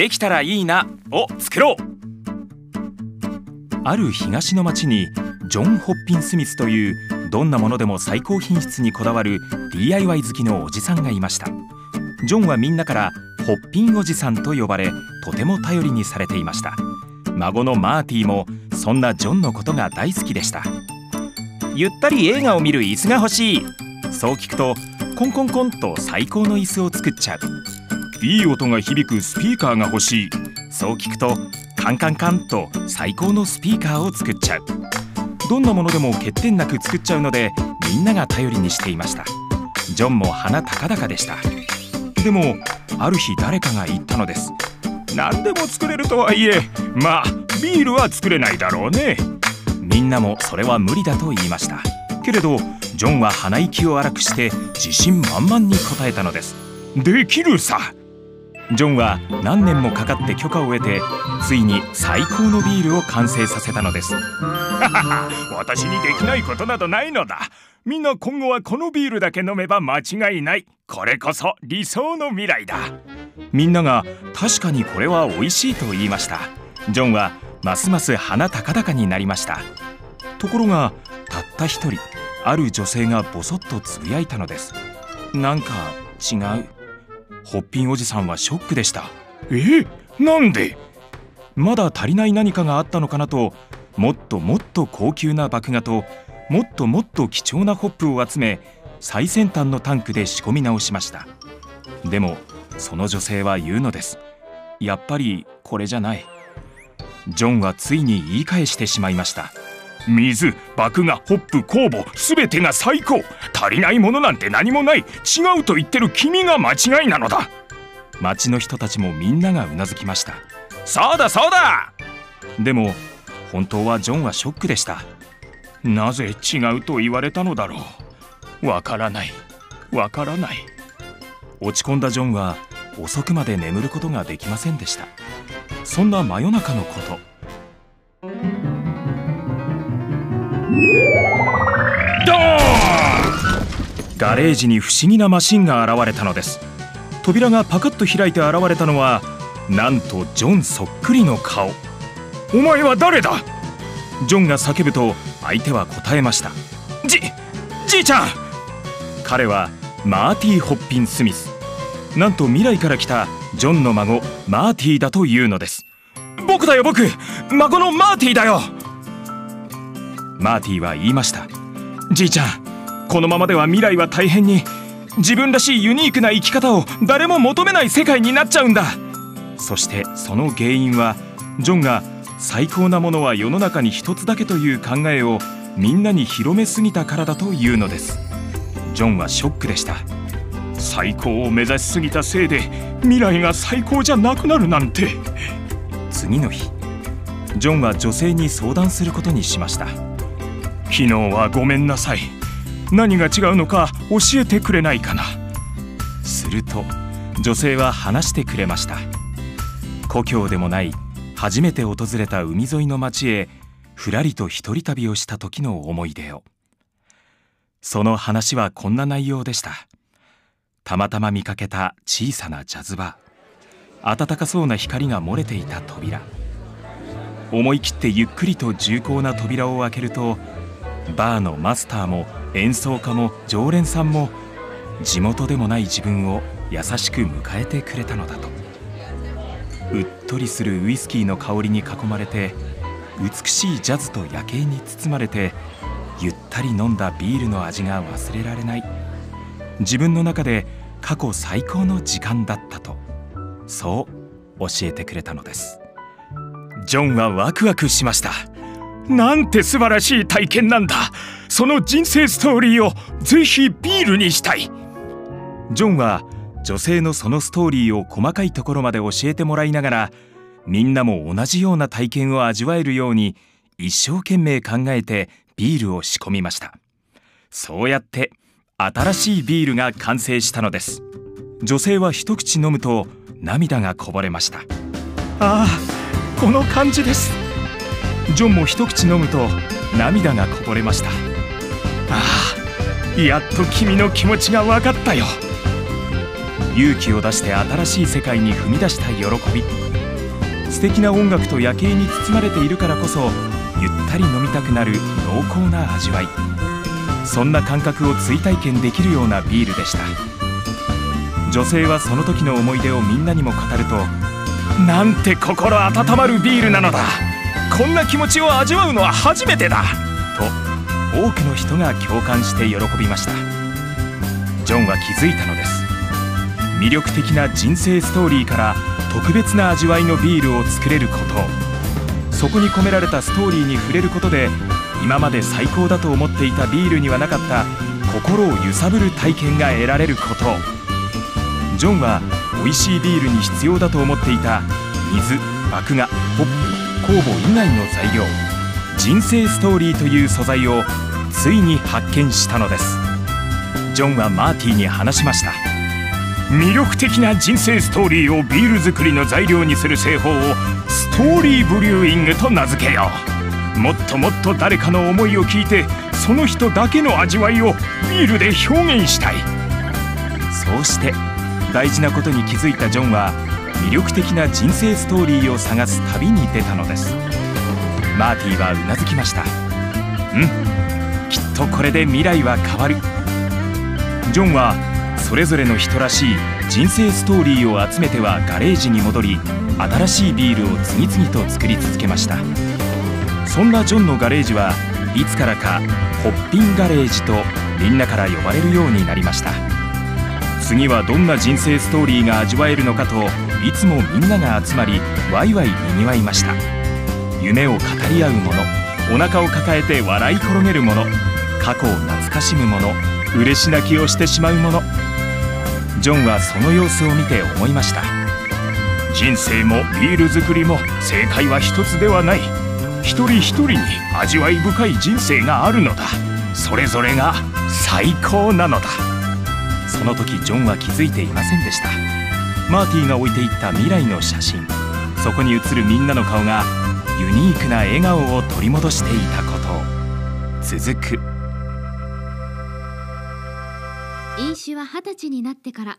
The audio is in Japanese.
できたらいいなを作ろう。ある東の町にジョン・ホッピン・スミスというどんなものでも最高品質にこだわる DIY 好きのおじさんがいました。ジョンはみんなからホッピンおじさんと呼ばれとても頼りにされていました。孫のマーティもそんなジョンのことが大好きでした。ゆったり映画を見る椅子が欲しい。そう聞くとコンコンコンと最高の椅子を作っちゃう。いい音が響くスピーカーが欲しい。そう聞くとカンカンカンと最高のスピーカーを作っちゃう。どんなものでも欠点なく作っちゃうのでみんなが頼りにしていました。ジョンも鼻高々でした。でもある日誰かが言ったのです。何でも作れるとはいえまあビールは作れないだろうね。みんなもそれは無理だと言いました。けれどジョンは鼻息を荒くして自信満々に答えたのです。できるさ。ジョンは何年もかかって許可を得てついに最高のビールを完成させたのです。私にできないことなどないのだ。みんな今後はこのビールだけ飲めば間違いない。これこそ理想の未来だ。みんなが確かにこれは美味しいと言いました。ジョンはますます鼻高々になりました。ところがたった一人ある女性がボソッとつぶやいたのです。なんか違うホッピンおじさんはショックでした。えなんで？まだ足りない何かがあったのかなともっともっと高級な麦芽ともっともっと貴重なホップを集め最先端のタンクで仕込み直しました。でもその女性は言うのです。やっぱりこれじゃない。ジョンはついに言い返してしまいました水麦芽ホップ酵母すべてが最高。足りないものなんて何もない。違うと言ってる君が間違いなのだ。町の人たちもみんながうなずきました。そうだそうだ。でも本当はジョンはショックでした。なぜ違うと言われたのだろう。わからない。わからない。落ち込んだジョンは遅くまで眠ることができませんでした。そんな真夜中のこと。ガレージに不思議なマシンが現れたのです。扉がパカッと開いて現れたのはなんとジョンそっくりの顔。お前は誰だ？ジョンが叫ぶと相手は答えました。じじいちゃん！彼はマーティー・ホッピン・スミス。なんと未来から来たジョンの孫マーティーだというのです。僕だよ僕！孫のマーティーだよ！マーティーは言いました。じいちゃんこのままでは未来は大変に自分らしいユニークな生き方を誰も求めない世界になっちゃうんだ。そしてその原因はジョンが最高なものは世の中に一つだけという考えをみんなに広めすぎたからだというのです。ジョンはショックでした。最高を目指しすぎたせいで未来が最高じゃなくなるなんて。次の日ジョンは女性に相談することにしました。昨日はごめんなさい。何が違うのか教えてくれないかな。すると女性は話してくれました。故郷でもない初めて訪れた海沿いの町へふらりと一人旅をした時の思い出を。その話はこんな内容でした。たまたま見かけた小さなジャズバー。暖かそうな光が漏れていた扉。思い切ってゆっくりと重厚な扉を開けるとバーのマスターも演奏家も常連さんも地元でもない自分を優しく迎えてくれたのだと。うっとりするウイスキーの香りに囲まれて美しいジャズと夜景に包まれてゆったり飲んだビールの味が忘れられない。自分の中で過去最高の時間だったとそう教えてくれたのです。ジョンはワクワクしました。なんて素晴らしい体験なんだ。その人生ストーリーをぜひビールにしたい。ジョンは女性のそのストーリーを細かいところまで教えてもらいながらみんなも同じような体験を味わえるように一生懸命考えてビールを仕込みました。そうやって新しいビールが完成したのです。女性は一口飲むと涙がこぼれました。ああこの感じです。ジョンも一口飲むと涙がこぼれました。ああやっと君の気持ちが分かったよ。勇気を出して新しい世界に踏み出した喜び。素敵な音楽と夜景に包まれているからこそゆったり飲みたくなる濃厚な味わい。そんな感覚を追体験できるようなビールでした。女性はその時の思い出をみんなにも語るとなんて心温まるビールなのだ。こんな気持ちを味わうのは初めてだ。と多くの人が共感して喜びました。ジョンは気づいたのです。魅力的な人生ストーリーから特別な味わいのビールを作れること。そこに込められたストーリーに触れることで今まで最高だと思っていたビールにはなかった心を揺さぶる体験が得られること。ジョンは美味しいビールに必要だと思っていた水麦芽ホップ。酵母以外の材料人生ストーリーという素材をついに発見したのです。ジョンはマーティーに話しました。魅力的な人生ストーリーをビール作りの材料にする製法をストーリーブリューイングと名付けよう。もっともっと誰かの思いを聞いてその人だけの味わいをビールで表現したい。そうして大事なことに気づいたジョンは魅力的な人生ストーリーを探す旅に出たのです。マーティはうなずきました。うん。きっとこれで未来は変わる。ジョンはそれぞれの人らしい人生ストーリーを集めてはガレージに戻り新しいビールを次々と作り続けました。そんなジョンのガレージはいつからかホッピンガレージとみんなから呼ばれるようになりました。次はどんな人生ストーリーが味わえるのかといつもみんなが集まりワイワイにぎわいました。夢を語り合うものお腹を抱えて笑い転げるもの過去を懐かしむもの嬉し泣きをしてしまうもの。ジョンはその様子を見て思いました。人生もビール作りも正解は一つではない。一人一人に味わい深い人生があるのだ。それぞれが最高なのだ。その時ジョンは気づいていませんでした。マーティが置いていった未来の写真。そこに写るみんなの顔がユニークな笑顔を取り戻していたこと。続く。飲酒は二十歳になってから。